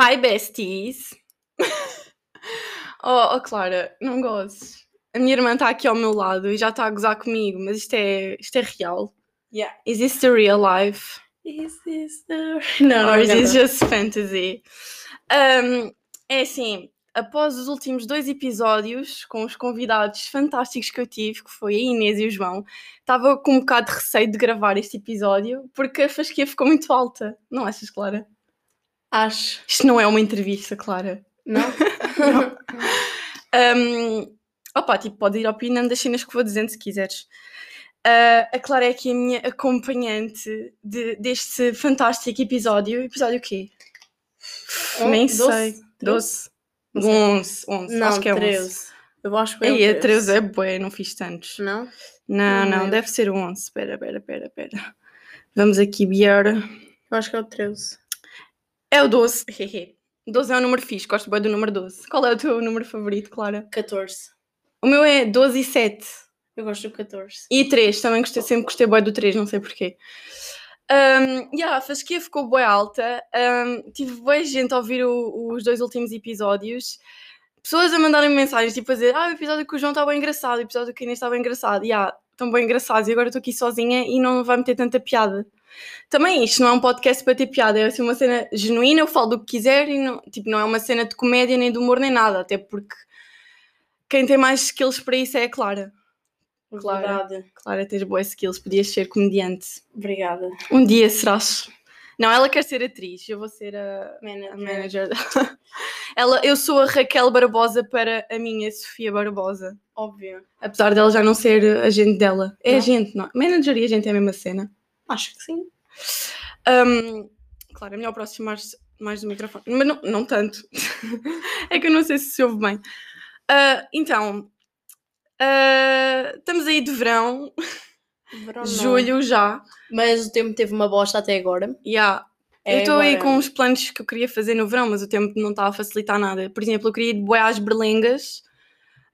Hi, besties! oh, oh, Clara, não gozes. A minha irmã está aqui ao meu lado e já está a gozar comigo, mas isto é, isto é real. Yeah. Is this the real life? Is this the... Não, Or is this just fantasy? Um, é assim, após os últimos dois episódios, com os convidados fantásticos que eu tive, que foi a Inês e o João, estava com um bocado de receio de gravar este episódio, porque a fasquia ficou muito alta. Não achas, Clara? Acho. Isto não é uma entrevista, Clara. Não? Um, opa, tipo, pode ir opinando das cenas que vou dizendo se quiseres. Ah, a Clara é aqui a minha acompanhante de- deste fantástico episódio. Episódio o quê? Um, Nem doze? sei. Treze? 12? Não sei. 11, 11. Não, acho que é 11. 13. Eu acho que é Ei, um a 13 é bué, não fiz tantos. Não? Não, Não não, lembro. deve ser 11. Espera, espera, espera, espera. Vamos aqui ver. Eu acho que é o 13. É o 12. 12 é um número fixe, gosto bem do número 12. Qual é o teu número favorito, Clara? 14. O meu é 12 e 7. Eu gosto do 14. E 3, também gostei, sempre gostei bem do 3, não sei porquê. Um, yeah, a fasquia ficou bem alta. Um, tive boa gente a ouvir o- os dois últimos episódios. Pessoas a mandarem mensagens, tipo a dizer: Ah, o episódio com o João está bem engraçado, o episódio com a Inês está bem engraçado. E yeah, estão bem engraçados. E agora estou aqui sozinha e não vai meter tanta piada. Também isto não é um podcast para ter piada, é assim uma cena genuína, eu falo do que quiser e não, tipo, não é uma cena de comédia, nem de humor, nem nada. Até porque quem tem mais skills para isso é a Clara. Claro. Verdade. Clara, tens boas skills, podias ser comediante. Obrigada. Um dia serás. Não, ela quer ser atriz, eu vou ser a, a Manager. manager. ela, eu sou a Raquel Barbosa para a minha Sofia Barbosa. Óbvio. Apesar dela já não ser agente dela. É Não? agente, não? Manager e agente é a mesma cena. Acho que sim. Um, claro, é melhor aproximar mais do microfone. Mas não, não tanto. é que eu não sei se se ouve bem. Ah, então, ah, estamos aí de verão, Verão julho já. Mas o tempo teve uma bosta até agora. Yeah. É eu estou aí com uns planos que eu queria fazer no verão, mas o tempo não está a facilitar nada. Por exemplo, eu queria ir de boé às berlengas.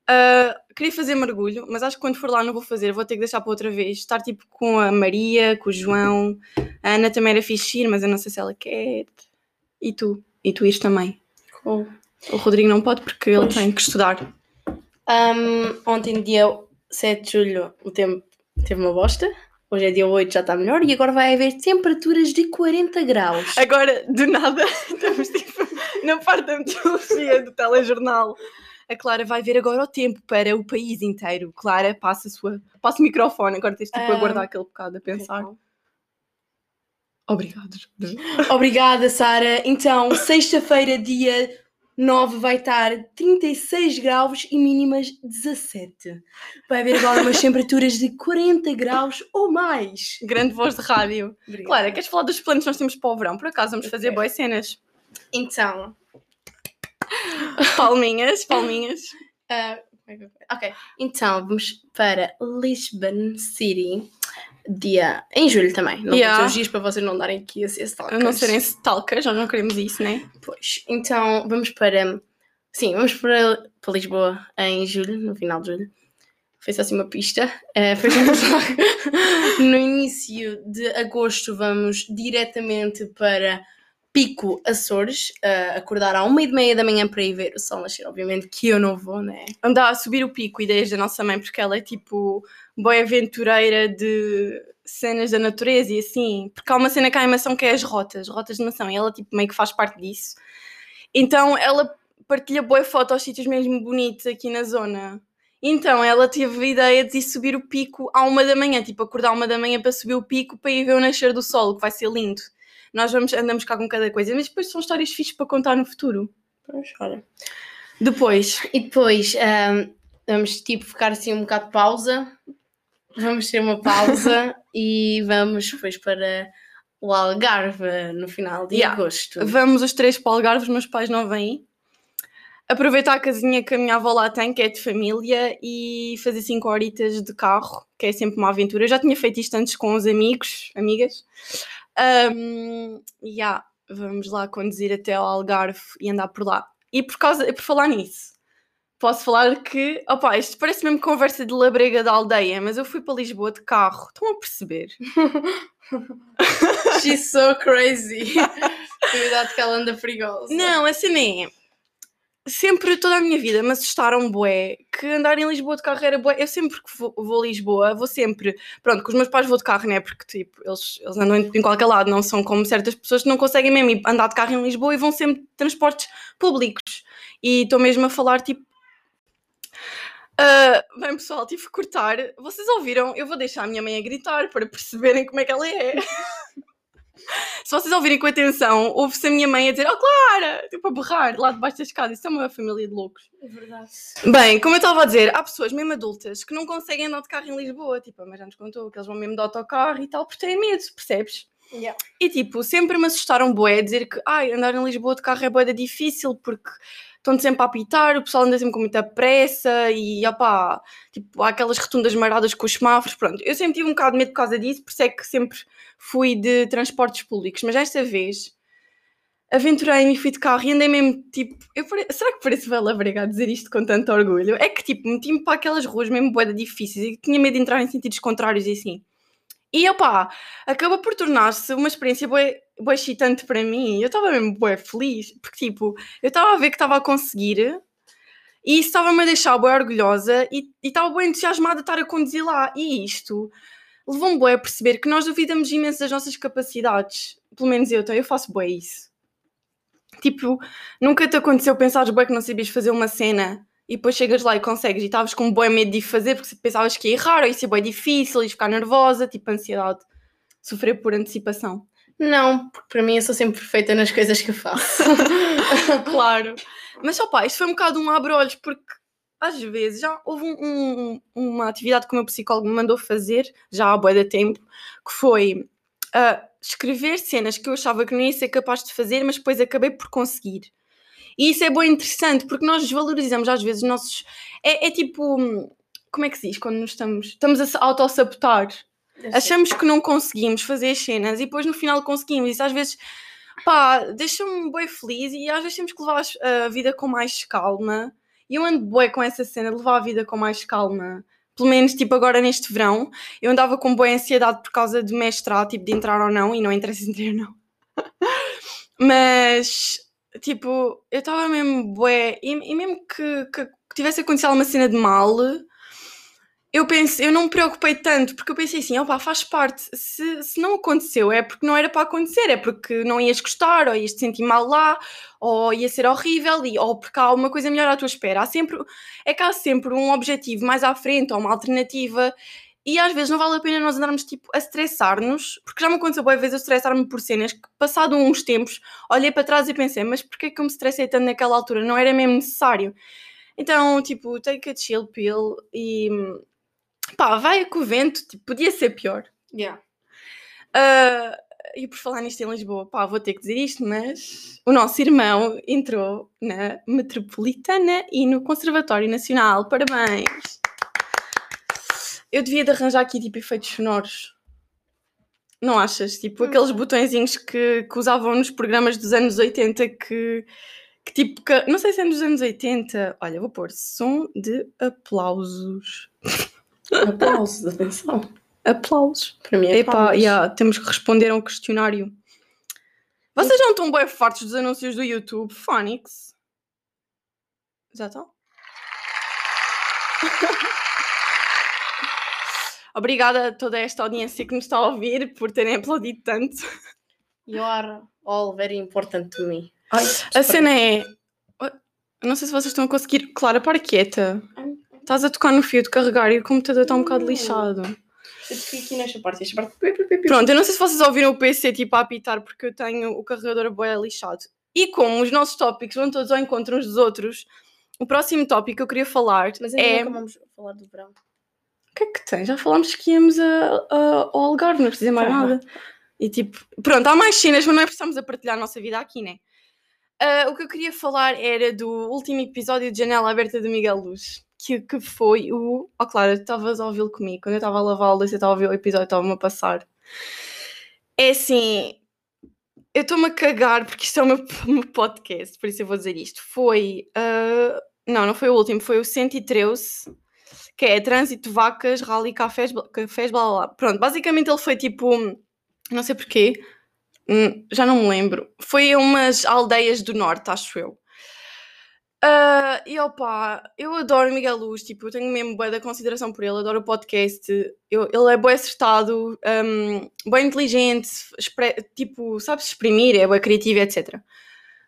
Ah, queria fazer mergulho, mas acho que quando for lá não vou fazer, vou ter que deixar para outra vez. Estar tipo com a Maria, com o João. A Ana também era fixe ir, mas eu não sei se ela quer. E tu? E tu ires também. O Rodrigo não pode porque ele Pois. tem que estudar. Um, ontem, dia 7 de julho, o tempo teve uma bosta. Hoje é dia 8, já está melhor. E agora vai haver temperaturas de 40 graus. Agora, do nada, estamos tipo na parte da meteorologia do telejornal. A Clara vai ver agora o tempo para o país inteiro. Clara, passa, a sua, passa o microfone. Agora tens tipo a Ah. guardar aquele bocado a pensar. Então. Obrigado. Obrigada, Sara. Então, sexta-feira, dia 9, vai estar 36 graus e mínimas 17. Vai haver agora umas temperaturas de 40 graus ou mais. Grande voz de rádio. Obrigada. Clara, queres falar dos planos que nós temos para o verão? Por acaso vamos fazer boas cenas. Então, Palminhas, palminhas. eu- ok. Então, vamos para Lisbon City. Dia em julho também. Não Yeah. yeah. os dias para vocês não darem aqui a ser A não serem stalkers, nós não queremos isso, né? Pois, então vamos para. Sim, vamos para, para Lisboa em julho, no final de julho. Foi só assim uma pista. Vamos lá. no início de agosto vamos diretamente para Pico Açores, eh, acordar à uma e meia da manhã para ir ver o sol nascer. Obviamente que eu não vou, né? andar a subir o pico, ideias da nossa mãe, porque ela é tipo boa aventureira de cenas da natureza e assim. Porque há uma cena cá em Mação que é as rotas, rotas de Mação, e ela tipo meio que faz parte disso. Então ela partilha boa foto aos sítios mesmo bonitos aqui na zona. Então ela teve a ideia de ir subir o pico à uma da manhã, tipo acordar uma da manhã para subir o pico para ir ver o nascer do sol, que vai ser lindo. Nós vamos, andamos cá com cada coisa, mas depois são histórias fixas para contar no futuro. Pois, olha. Depois, E depois ahm, vamos tipo ficar assim um bocado de pausa. Vamos ter uma pausa e vamos depois para o Algarve no final de Yeah. agosto. Vamos os três para o Algarve, os meus pais não vêm. Aproveitar a casinha que a minha avó lá tem, que é de família, e fazer cinco horitas de carro, que é sempre uma aventura. Eu já tinha feito isto antes com os amigos, amigas. Um, e yeah, vamos lá conduzir até ao Algarve e andar por lá. E por, causa, por falar nisso, posso falar que, opá, isto parece mesmo conversa de labrega da aldeia, mas eu fui para Lisboa de carro. Estão a perceber? She's so crazy. Cuidado que ela anda perigosa. Não, a cena é. Sempre, toda a minha vida, me assustaram bué que andar em Lisboa de carro era bué. Eu sempre que vou, vou a Lisboa, vou sempre. Pronto, com os meus pais vou de carro, né? Porque, tipo, eles, eles andam em, em qualquer lado, não são como certas pessoas que não conseguem mesmo andar de carro em Lisboa e vão sempre de transportes públicos. E estou mesmo a falar, tipo. ah, bem, pessoal, tive que cortar. Vocês ouviram? Eu vou deixar a minha mãe a gritar para perceberem como é que ela é. Se vocês ouvirem com atenção, ouve-se a minha mãe a dizer: Oh, Clara! Tipo, a berrar lá debaixo da escada. Isso é uma família de loucos. É verdade. Bem, como eu estava a dizer, há pessoas mesmo adultas que não conseguem andar de carro em Lisboa. Tipo, mãe já nos contou que eles vão mesmo de autocarro e tal, porque têm medo, percebes? Yeah. E tipo, sempre me assustaram bué dizer que ai, andar em Lisboa de carro é bué da difícil porque estão sempre a apitar, o pessoal anda sempre com muita pressa e opá, tipo, há aquelas rotundas maradas com os semáforos, pronto. Eu sempre tive um bocado de medo por causa disso, por isso é que sempre fui de transportes públicos, mas desta vez aventurei-me e fui de carro e andei mesmo tipo, eu pare- será que parece bela a dizer isto com tanto orgulho? É que tipo, meti-me para aquelas ruas mesmo bué da difíceis e tinha medo de entrar em sentidos contrários e assim. E opá, acaba por tornar-se uma experiência bué excitante para mim. Eu estava mesmo bué feliz, porque tipo, eu estava a ver que estava a conseguir e isso estava-me a deixar bué orgulhosa e estava bué entusiasmada de estar a conduzir lá. E isto levou-me bué a perceber que nós duvidamos imenso das nossas capacidades. Pelo menos eu, então, eu faço bué isso. Tipo, nunca te aconteceu pensares bué que não sabias fazer uma cena e depois chegas lá e consegues e estavas com bué medo de fazer porque pensavas que ia errar ou ia ser bué difícil, ias ficar nervosa, tipo ansiedade, sofrer por antecipação. Não, porque para mim eu sou sempre perfeita nas coisas que eu faço. claro. Mas só pá, isto foi um bocado um abre-olhos porque às vezes já houve um- um- uma atividade que o meu psicólogo me mandou fazer, já há bué de tempo, que foi ah, escrever cenas que eu achava que não ia ser capaz de fazer, mas depois acabei por conseguir. E isso é bem interessante, porque nós desvalorizamos às vezes os nossos. É, é tipo. Como é que se diz quando estamos. Estamos a auto-sabotar. Achamos que não conseguimos fazer as cenas e depois no final conseguimos. Isso às vezes, pá, deixa-me bem feliz e às vezes temos que levar a vida com mais calma. E eu ando bué com essa cena de levar a vida com mais calma. Pelo menos, tipo, agora neste verão, eu andava com boa ansiedade por causa de mestrado, tipo, de entrar ou não, e não interessa entrar ou não. Mas, tipo, eu estava mesmo bué, e, e mesmo que, que, tivesse acontecido alguma cena de mal, eu pensei, eu não me preocupei tanto, porque eu pensei assim, opá, faz parte, se, se não aconteceu é porque não era para acontecer, é porque não ias gostar, ou ias te sentir mal lá, ou ia ser horrível, e, ou porque há uma coisa melhor à tua espera. Há sempre, é que há sempre um objetivo mais à frente, ou uma alternativa, e às vezes não vale a pena nós andarmos tipo a estressar-nos, porque já me aconteceu boas vezes eu estressar-me por cenas que, passado uns tempos, olhei para trás e pensei, mas porquê que eu me estressei tanto naquela altura? Não era mesmo necessário. Então, tipo, take a chill pill e pá, vai com o vento, tipo, podia ser pior. Yeah. Ah, e por falar nisto em Lisboa, pá, vou ter que dizer isto, mas o nosso irmão entrou na Metropolitana e no Conservatório Nacional. Parabéns! Eu devia de arranjar aqui tipo efeitos sonoros. Não achas? Tipo aqueles botõezinhos que, que usavam nos programas dos anos 80 que, que tipo, que- não sei se é dos anos 80. Olha, vou pôr som de aplausos. Aplausos, atenção. Aplausos. Para mim é Epá, palmas. yeah, temos que responder a um questionário. Vocês não estão bem fartos dos anúncios do YouTube? Phonics. Já estão? Obrigada a toda esta audiência que nos está a ouvir por terem aplaudido tanto. You are all very important to me. A cena é. Não sei se vocês estão a conseguir. Clara, para quieta. Estás a tocar no fio de carregar e o computador está um bocado lixado. Eu fiquei aqui nesta parte, esta parte. Pronto, eu não sei se vocês ouviram o PC tipo a apitar porque eu tenho o carregador bué lixado. E como os nossos tópicos vão todos ao encontro uns dos outros, o próximo tópico que eu queria falar Mas ainda é... de falar do verão. O que é que tem? Já falámos que íamos a, a- ao Algarve, não precisa mais Tá nada. E tipo, pronto, há mais cenas, mas não é precisamos a partilhar a nossa vida aqui, né? Ah, o que eu queria falar era do último episódio de Janela Aberta do Miguel Luz, que, que foi o. Oh, claro, estavas a ouvi-lo comigo. Quando eu estava a lavar a louça, estava a ouvir o episódio, estava-me a passar. É assim, eu estou-me a cagar porque isto é o meu, meu podcast, por isso eu vou dizer isto. Foi. ah, não, não foi o último, foi o 113 que é trânsito, vacas, rally, cafés, cafés, blá blá blá. Pronto, basicamente ele foi tipo, não sei porquê, Hum, já não me lembro. Foi a umas aldeias do norte, acho eu. Ah, e opa, eu adoro Miguel Luz, tipo, eu tenho mesmo boa da consideração por ele, adoro o podcast. Eu- ele é bem acertado, um, bem inteligente, tipo, sabe se exprimir, é bem criativo, etc.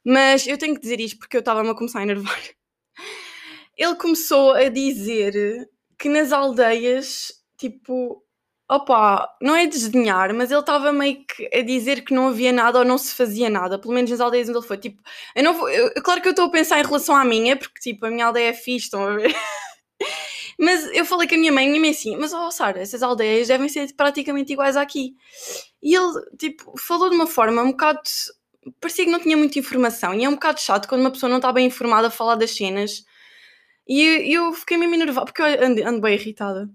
Mas eu tenho que dizer isto porque eu estava-me a começar a enervar. Ele começou a dizer que nas aldeias, tipo, opa, não é desdenhar, mas ele estava meio que a dizer que não havia nada ou não se fazia nada, pelo menos nas aldeias onde ele foi. Tipo, eu não vou, eu- claro que eu estou a pensar em relação à minha, porque tipo, a minha aldeia é fixe, estão a ver? Mas eu falei com a minha mãe, minha mãe assim, mas ó Sara, essas aldeias devem ser praticamente iguais aqui. E ele, tipo, falou de uma forma um bocado. parecia que não tinha muita informação. E é um bocado chato quando uma pessoa não está bem informada a falar das cenas. E eu, fiquei mesmo enervada, porque eu ando, ando bem irritada.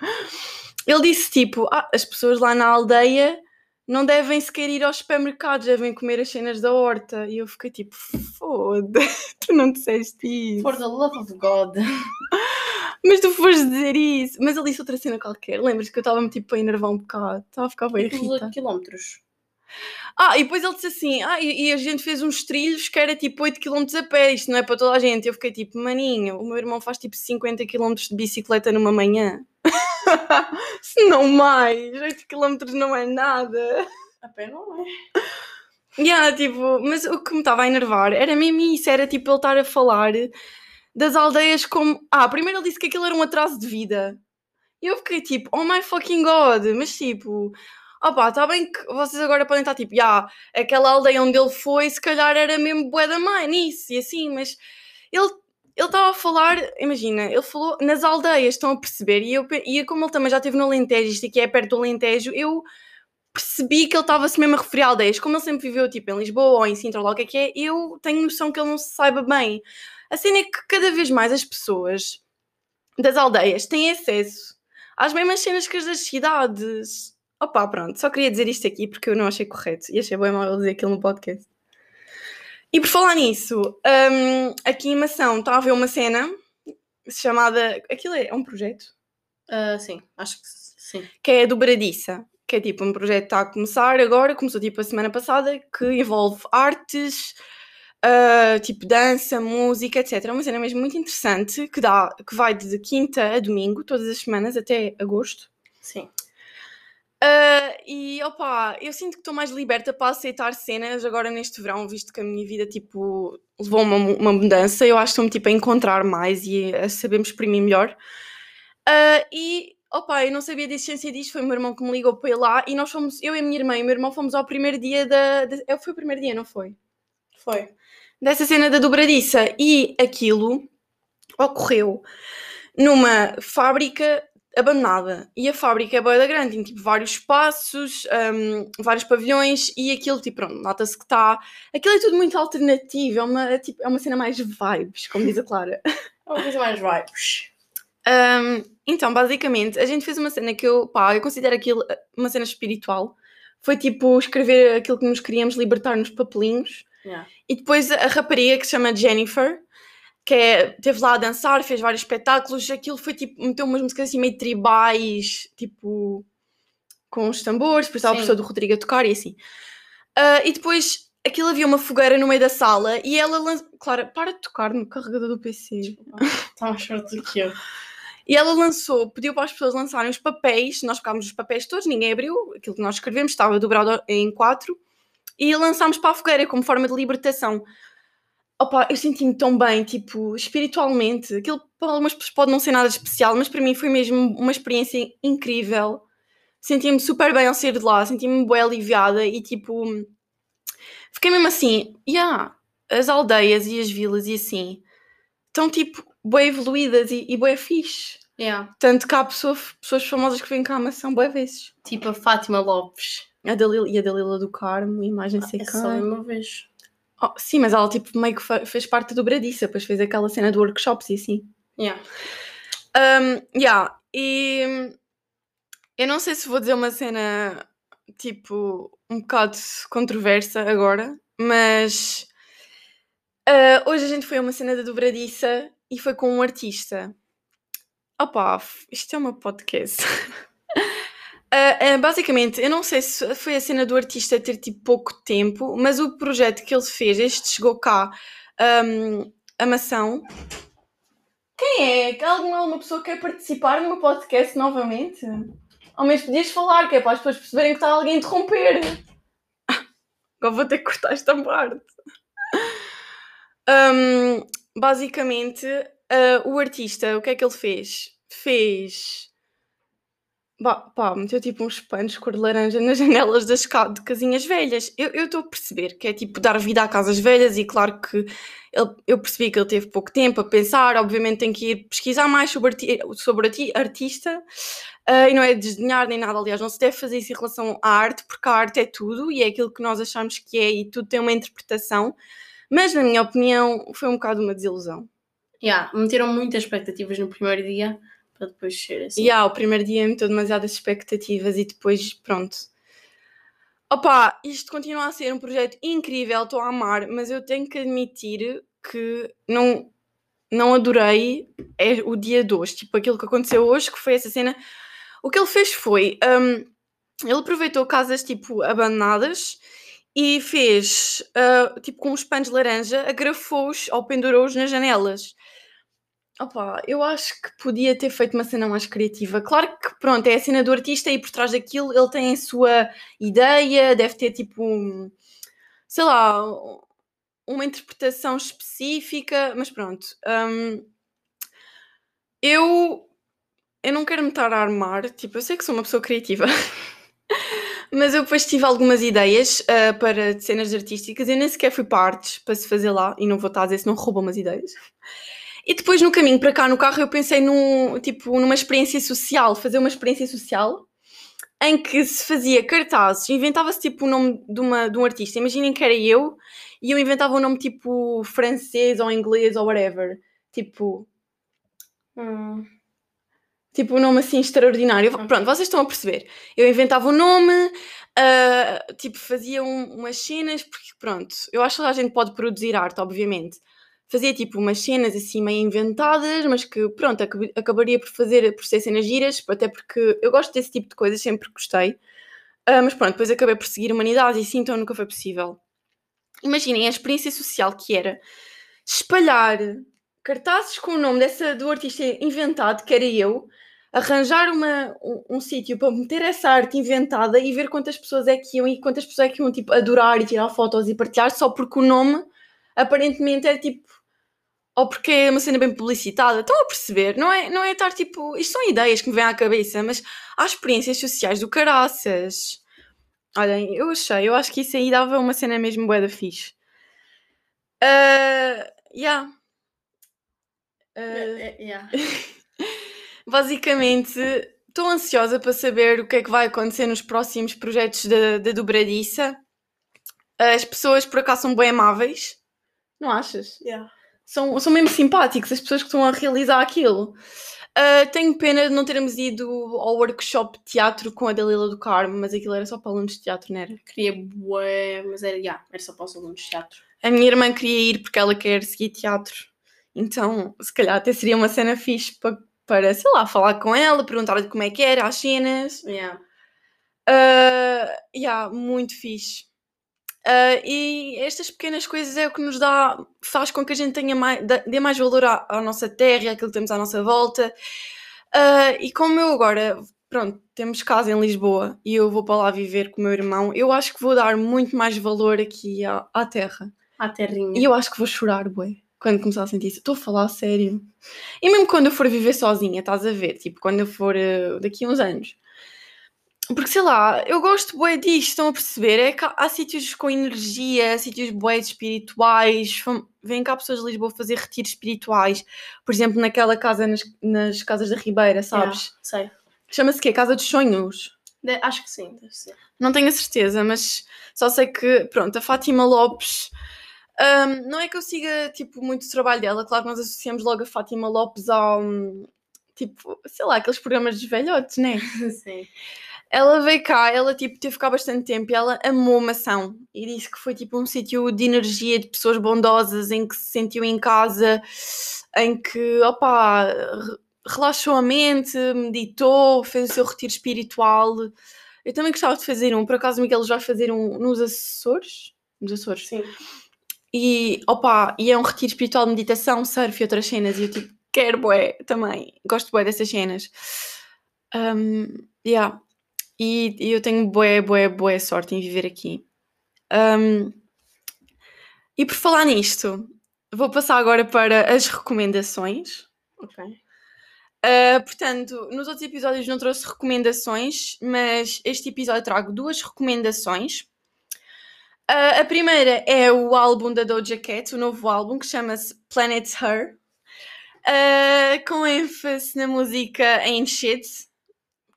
Ele disse tipo, ah, as pessoas lá na aldeia não devem sequer ir aos supermercados, devem comer as cenas da horta. E eu fiquei tipo, foda, tu não disseste isso. For the love of God. Mas tu foste dizer isso. Mas ele disse outra cena qualquer. Lembras que eu estava-me tipo a enervar um bocado? Estava a ficar bem irritada. 8 quilómetros. Ah, e depois ele disse assim: ah, e, e a gente fez uns trilhos que era tipo 8km a pé, isto não é para toda a gente. Eu fiquei tipo, maninho, o meu irmão faz tipo 50km de bicicleta numa manhã. Se não mais, 8km não é nada. A pé não é. Yeah, tipo, mas o que me estava a enervar era mesmo isso, era tipo ele estar a falar das aldeias como. Ah, primeiro ele disse que aquilo era um atraso de vida. E eu fiquei tipo, oh my fucking god, mas tipo, opá, está bem que vocês agora podem estar tipo, já, aquela aldeia onde ele foi, se calhar era mesmo bué da mãe nisso e assim, mas ele ele estava a falar, imagina, ele falou nas aldeias, estão a perceber? E, eu, e como ele também já esteve no Alentejo, isto aqui é perto do Alentejo, eu percebi que ele estava-se mesmo a referir a aldeias. Como ele sempre viveu tipo em Lisboa ou em Sintra ou lá o que é que é, eu tenho noção que ele não se saiba bem. A cena é que cada vez mais as pessoas das aldeias têm acesso às mesmas cenas que as das cidades. Opa, pronto, só queria dizer isto aqui porque eu não achei correto e achei bem mal eu dizer aquilo no podcast. E por falar nisso, hum, aqui em Mação está a haver uma cena chamada. Aquilo é, é um projeto? Ah, sim, acho que sim. que é a dobradiça, que é tipo um projeto que está a começar agora, começou tipo a semana passada, que envolve artes, ah, tipo dança, música, etc. É uma cena mesmo muito interessante, que, dá, que vai de quinta a domingo, todas as semanas, até agosto. Sim. Ah, e opa, eu sinto que estou mais liberta para aceitar cenas agora neste verão, visto que a minha vida tipo levou uma, uma mudança. Eu acho que estou-me tipo a encontrar mais e a saber exprimir melhor. Ah, e opa, eu não sabia da existência disto, foi o meu irmão que me ligou para ir lá e nós fomos, eu e a minha irmã e o meu irmão fomos ao primeiro dia da. da é, foi o primeiro dia, não foi? Foi. Dessa cena da dobradiça e aquilo ocorreu numa fábrica abandonada. E a fábrica é boa grande, tem tipo vários espaços, hum, vários pavilhões e aquilo, tipo, pronto, nota-se que está. Aquilo é tudo muito alternativo, é uma, é, tipo, é uma cena mais vibes, como diz a Clara. É uma coisa mais vibes. Hum, então, basicamente, a gente fez uma cena que eu, pá, eu considero aquilo eh, uma cena espiritual. Foi tipo escrever aquilo que nos queríamos libertar nos papelinhos. Yeah. E depois a rapariga que se chama Jennifer, que é, teve lá a dançar, fez vários espetáculos. Aquilo foi tipo, meteu umas músicas assim meio tribais, tipo, com os tambores, depois estava a pessoa do Rodrigo a tocar e assim. Ah, e depois aquilo havia uma fogueira no meio da sala e ela lançou. Clara, para de tocar no carregador do PC. Está mais forte do que eu. E ela lançou, pediu para as pessoas lançarem os papéis, nós pegámos os papéis todos, ninguém abriu, aquilo que nós escrevemos estava dobrado em quatro, e lançámos para a fogueira como forma de libertação. Opa, eu senti-me tão bem, tipo, espiritualmente. Aquilo para algumas pessoas pode não ser nada especial, mas para mim foi mesmo uma experiência incrível. Senti-me super bem ao sair de lá, senti-me bem aliviada e tipo. Fiquei mesmo assim, yeah, as aldeias e as vilas e assim estão tipo bem evoluídas e, e bem fixe. Yeah. Tanto que há pessoa- pessoas famosas que vêm cá, mas são boas vezes. Tipo a Fátima Lopes. A Dalila, e a Dalila do Carmo, imagem sei É só uma vez. Oh, sim, mas ela tipo meio que fe- fez parte do Bradiça, depois fez aquela cena de workshops e assim. Yeah. Um, yeah, e eu não sei se vou dizer uma cena tipo um bocado controversa agora, mas ah, hoje a gente foi a uma cena da dobradiça e foi com um artista. Opa, isto é uma podcast. Uh, uh, basicamente, eu não sei se foi a cena do artista ter tipo pouco tempo, mas o projeto que ele fez, este chegou cá, um, a maçã. Quem é? Alguma, alguma pessoa quer participar no meu podcast novamente? Ao menos podias falar, que é para as pessoas perceberem que está alguém a interromper. Agora vou ter que cortar esta parte. Um, basicamente, uh, o artista, o que é que ele fez? Fez Pá, meteu tipo uns panos cor de laranja nas janelas das ca de casinhas velhas. Eu estou a perceber que é tipo dar vida a casas velhas e claro que ele, eu percebi que ele teve pouco tempo a pensar, obviamente tem que ir pesquisar mais sobre, arti sobre arti artista uh, e não é desdenhar nem nada, aliás, não se deve fazer isso em relação à arte, porque a arte é tudo e é aquilo que nós achamos que é e tudo tem uma interpretação, mas na minha opinião foi um bocado uma desilusão. Yeah, meteram muitas expectativas no primeiro dia para depois ser assim. Yeah, o primeiro dia meteu demasiadas expectativas e depois, pronto. Opa, isto continua a ser um projeto incrível, estou a amar, mas eu tenho que admitir que não, não adorei é o dia de hoje. Tipo, aquilo que aconteceu hoje, que foi essa cena. O que ele fez foi. Um, ele aproveitou casas tipo abandonadas e fez uh, tipo com os panos de laranja, agrafou-os ou pendurou-os nas janelas. Opa, eu acho que podia ter feito uma cena mais criativa. Claro que, pronto, é a cena do artista e por trás daquilo ele tem a sua ideia, deve ter tipo, sei lá, uma interpretação específica, mas pronto. Um, eu, eu não quero me estar a armar, tipo, eu sei que sou uma pessoa criativa. mas eu depois tive algumas ideias uh, para cenas artísticas. Eu nem sequer fui para artes para se fazer lá e não vou estar a dizer se não roubam umas ideias. E depois no caminho para cá no carro eu pensei num, tipo, numa experiência social, fazer uma experiência social em que se fazia cartazes, inventava-se tipo o nome de, uma, de um artista. Imaginem que era eu e eu inventava um nome tipo francês ou inglês ou whatever. Tipo. Hum, tipo um nome assim extraordinário. Pronto, vocês estão a perceber. Eu inventava o um nome, uh, tipo, fazia um, umas cenas, porque pronto, eu acho que a gente pode produzir arte, obviamente fazia tipo umas cenas assim meio inventadas, mas que pronto, acabaria por fazer, por ser cenas giras, até porque eu gosto desse tipo de coisas, sempre gostei. Uh, mas pronto, depois acabei por seguir humanidades e sim, então nunca foi possível. Imaginem a experiência social que era espalhar cartazes com o nome dessa, do artista inventado, que era eu, arranjar uma, um, um sítio para meter essa arte inventada e ver quantas pessoas é que iam e quantas pessoas é que iam tipo, adorar e tirar fotos e partilhar só porque o nome aparentemente era tipo ou porque é uma cena bem publicitada. Estão a perceber? Não é, não é estar tipo. Isto são ideias que me vêm à cabeça, mas há experiências sociais do caraças. Olhem, eu achei, eu acho que isso aí dava uma cena mesmo bué da fixe. Uh, yeah. Uh, yeah. basicamente, estou ansiosa para saber o que é que vai acontecer nos próximos projetos da, da dobradiça. As pessoas por acaso são bem amáveis. Não achas? Yeah são, são mesmo simpáticos as pessoas que estão a realizar aquilo. Uh, tenho pena de não termos ido ao workshop de teatro com a Dalila do Carmo, mas aquilo era só para alunos de teatro, não era? Queria bué, mas era, yeah, era só para os alunos de teatro. A minha irmã queria ir porque ela quer seguir teatro. Então, se calhar até seria uma cena fixe para, para sei lá, falar com ela, perguntar-lhe como é que era, as cenas. Yeah. Uh, yeah, muito fixe. Uh, e estas pequenas coisas é o que nos dá, faz com que a gente tenha mais, dê mais valor à, à nossa terra àquilo que temos à nossa volta. Uh, e como eu agora, pronto, temos casa em Lisboa e eu vou para lá viver com o meu irmão, eu acho que vou dar muito mais valor aqui à, à terra. À terrinha. E eu acho que vou chorar, bué, quando começar a sentir isso. Estou a falar a sério. E mesmo quando eu for viver sozinha, estás a ver? Tipo, quando eu for uh, daqui a uns anos porque sei lá, eu gosto bué disto, estão a perceber? É que há, sítios com energia, sítios bué espirituais. Vêm cá pessoas de Lisboa fazer retiros espirituais. Por exemplo, naquela casa nas, nas casas da Ribeira, sabes? sei. Chama-se quê? Casa dos Sonhos? De, acho que sim, deve ser. Não tenho a certeza, mas só sei que, pronto, a Fátima Lopes. Um, não é que eu siga, tipo, muito o trabalho dela. Claro que nós associamos logo a Fátima Lopes ao, tipo, sei lá, aqueles programas dos velhotes, né? sim. Ela veio cá, ela tipo teve cá bastante tempo e ela amou Mação e disse que foi tipo um sítio de energia, de pessoas bondosas, em que se sentiu em casa, em que, opa, relaxou a mente, meditou, fez o seu retiro espiritual. Eu também gostava de fazer um, por acaso o Miguel já vai fazer um nos Açores. Nos Açores. Sim. E, opa, e é um retiro espiritual de meditação, surf e outras cenas. E eu tipo, quero bué também. Gosto bué dessas cenas. Um, yeah. E, e eu tenho bué, bué, bué sorte em viver aqui. Um, e por falar nisto, vou passar agora para as recomendações. Ok. Uh, portanto, nos outros episódios não trouxe recomendações, mas este episódio trago duas recomendações. Uh, a primeira é o álbum da Doja Cat, o novo álbum que chama-se Planet Her, uh, com ênfase na música Ain't Shit,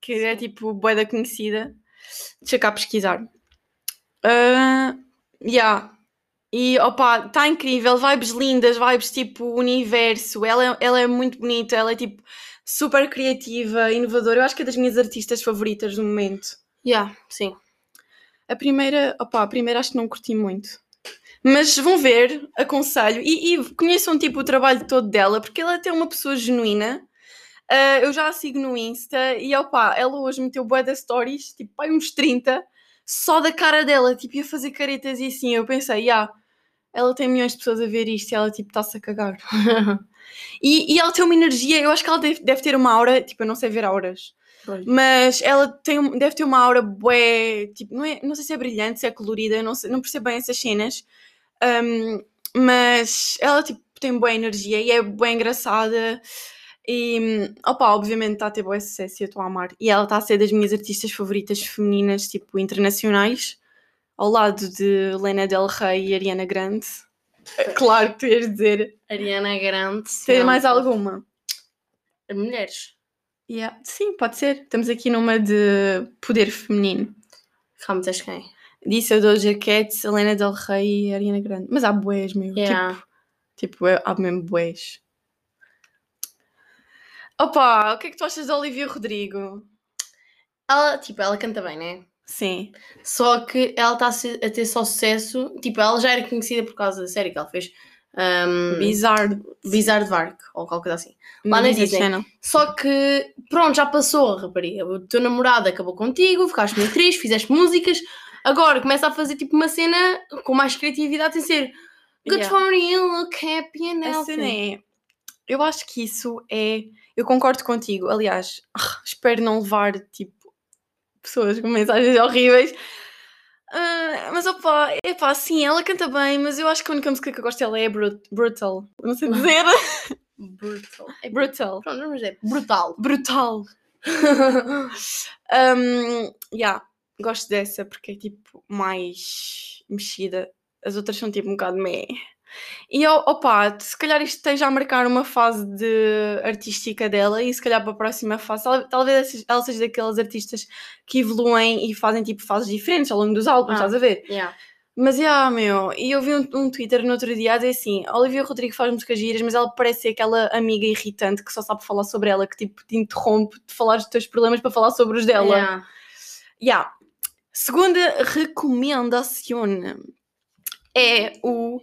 que é tipo boeda conhecida. Deixa cá pesquisar. Uh, yeah. E opa, está incrível, vibes lindas, vibes tipo universo. Ela, é- ela é muito bonita, ela é tipo super criativa, inovadora. Eu acho que é das minhas artistas favoritas do momento. Yeah, sim. A primeira, opa, a primeira acho que não curti muito. Mas vão ver, aconselho. E, e conheçam tipo o trabalho todo dela, porque ela é até uma pessoa genuína. Ah, eu já a sigo no Insta e opa, ela hoje meteu bué de stories, tipo, pai, uns 30, só da cara dela, tipo, ia fazer caretas e assim. Eu pensei, ah, ela tem milhões de pessoas a ver isto e ela tipo está-se a cagar. e, e ela tem uma energia, eu acho que ela deve, deve ter uma aura, tipo, eu não sei ver auras. Pois. Mas ela tem, deve ter uma aura bué, tipo, não, é, não sei se é brilhante, se é colorida, não, sei, não percebo bem essas cenas. Um, mas ela, tipo, tem boa energia e é bem engraçada. E, opa, obviamente está a ter boa sucesso e eu estou a amar. E ela está a ser das minhas artistas favoritas femininas, tipo, internacionais, ao lado de Lena Del Rey e Ariana Grande. Claro que tu ias dizer. Ariana Grande. Tem não. mais alguma? Mulheres. Yeah. Sim, pode ser. Estamos aqui numa de poder feminino. Calma, tens quem? Disse a Doja Cat, a Lena Del Rey e Ariana Grande. Mas há bués, meu. Yeah. Tipo, tipo, é- há mesmo bués. Opa, o que é que tu achas da Olivia Rodrigo? Ela, tipo, ela canta bem, né? Sim. Só que ela está a, ter só sucesso. Tipo, ela já era conhecida por causa da série que ela fez. Um, Bizarro. Bizarre Vark, ou qualquer coisa assim. Lá na Disney. Channel. Só que, pronto, já passou, rapariga. O teu namorado acabou contigo, ficaste muito triste, fizeste músicas. Agora começa a fazer tipo uma cena com mais criatividade, sem ser Good Yeah. you, look happy and A cena healthy. é. Eu acho que isso é. Eu concordo contigo. Aliás, espero não levar tipo pessoas com mensagens horríveis. Ah, mas opa, epá, sim, ela canta bem, mas eu acho que a única música que eu gosto dela é Brut- Brutal. Não sei dizer. Brutal. É Brutal. Pronto, vamos dizer, brutal. Brutal. Um, yeah, gosto dessa porque é tipo mais mexida. As outras são tipo um bocado meh. E ó- opa, se calhar isto esteja a marcar uma fase de artística dela e se calhar para a próxima fase, tal- talvez ela seja- ela seja daquelas artistas que evoluem e fazem tipo fases diferentes ao longo dos álbuns, Ah. estás a ver? yeah. Mas, yeah, meu, e eu vi um, um Twitter no outro dia a dizer assim: Olivia Rodrigo faz músicas giras, mas ela parece ser aquela amiga irritante que só sabe falar sobre ela, que tipo te interrompe de falar dos teus problemas para falar sobre os dela. Yeah. Yeah. Segunda recomendação é o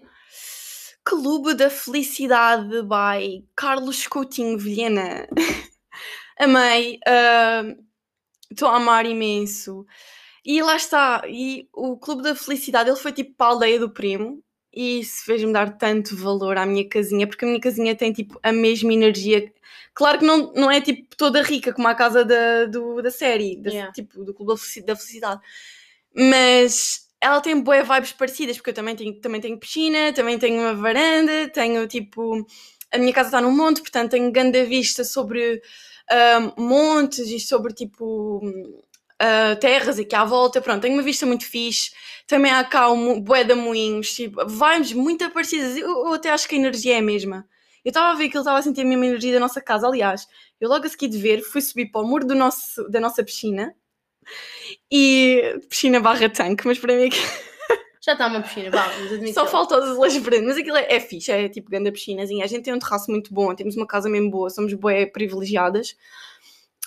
Clube da Felicidade by Carlos Coutinho Vilhena. Amei, ah, estou a amar imenso. E lá está, e o Clube da Felicidade, ele foi tipo para a aldeia do primo e isso fez-me dar tanto valor à minha casinha, porque a minha casinha tem tipo a mesma energia. Claro que não, não é tipo toda rica como a casa da, do, da série, da- Yeah. tipo do Clube da Felicidade, mas ela tem boas vibes parecidas, porque eu também tenho, também tenho piscina, também tenho uma varanda, tenho tipo. A minha casa está num monte, portanto tenho grande vista sobre ah, montes e sobre tipo ah, terras aqui à volta. Pronto, tenho uma vista muito fixe. Também há cá um bué de moinhos, tipo, vibes muito parecidas. Eu, eu até acho que a energia é a mesma. Eu estava a ver que ele estava a sentir a mesma energia da nossa casa. Aliás, eu logo a seguir de ver fui subir para o muro do nosso, da nossa piscina e piscina barra tanque, mas para mim aqui- Já está uma piscina, vá, só falta os azulejos verdes, mas aquilo é, é fixe, é tipo grande piscinazinha. A gente tem um terraço muito bom, temos uma casa mesmo boa, somos bué privilegiadas.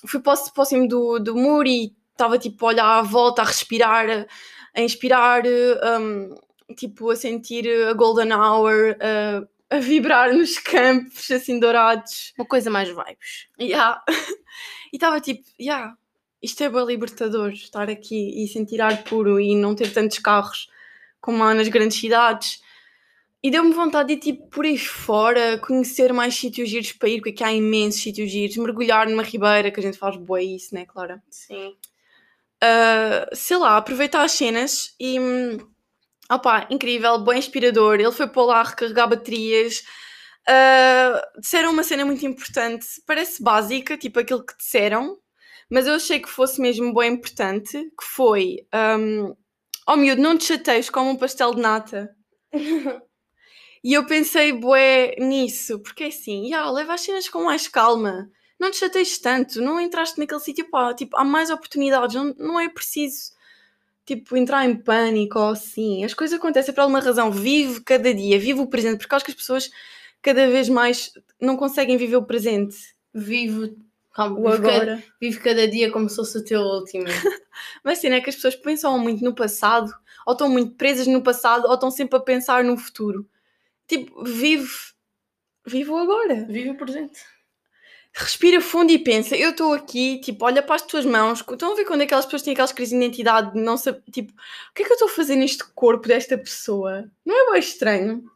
Fui para o- para o cimo do, do muro e estava tipo a olhar à volta, a respirar, a inspirar, um, tipo a sentir a golden hour, a, a vibrar nos campos, assim, dourados. Uma coisa mais vibes. Yeah. E estava tipo, yeah, isto é bem libertador, estar aqui e sentir ar puro e não ter tantos carros como há nas grandes cidades. E deu-me vontade de ir tipo por aí fora, conhecer mais sítios giros para ir, porque aqui há imensos sítios giros, mergulhar numa ribeira, que a gente faz boa isso, né, Clara? Sim. Uh, sei lá, aproveitar as cenas e opá, incrível, bem inspirador. Ele foi para lá recarregar baterias. Uh, disseram uma cena muito importante, parece básica, tipo aquilo que disseram, mas eu achei que fosse mesmo bem importante, que foi um, oh miúdo, não te chateias como um pastel de nata. e eu pensei, bué, nisso, porque é assim, yeah, leva as cenas com mais calma, não te chateias tanto, não entraste naquele sítio, pá, tipo, há mais oportunidades, não, não é preciso, tipo, entrar em pânico ou assim, as coisas acontecem por alguma razão, vive cada dia, vive o presente, porque acho que as pessoas cada vez mais não conseguem viver o presente. Vivo, calma, O vive, cada, agora. vive cada dia como se fosse o teu último. Mas assim, é que as pessoas pensam muito no passado, ou estão muito presas no passado, ou estão sempre a pensar no futuro. Tipo, vive, vive o agora. Vive o presente. Respira fundo e pensa, eu estou aqui, tipo, olha para as tuas mãos, estão a ver quando aquelas pessoas têm aquelas crises de identidade, de não saber, tipo, o que é que eu estou a fazer neste corpo desta pessoa? Não é bem estranho?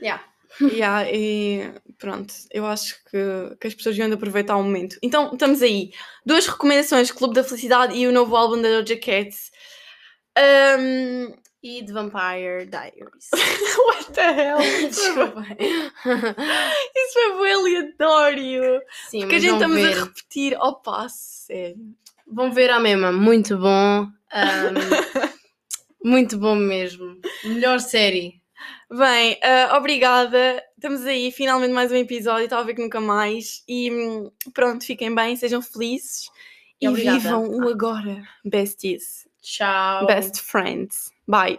Yeah. Yeah, e pronto, eu acho que, que as pessoas de aproveitar o momento. Então, estamos aí. Duas recomendações: Clube da Felicidade e o novo álbum da Doja Cat. Um, E The Vampire Diaries. what the hell? Desculpa. Isso foi bem aleatório. Sim, Porque a gente estamos ver. a repetir. Opa, sério. Vão ver a mesma. Muito bom. Ahm, muito bom mesmo. Melhor série. Bem, ah, obrigada. Estamos aí, finalmente mais um episódio. Ver que nunca mais. E pronto, fiquem bem, sejam felizes. E E vivam o agora, besties. Tchau. Best friends. Bye.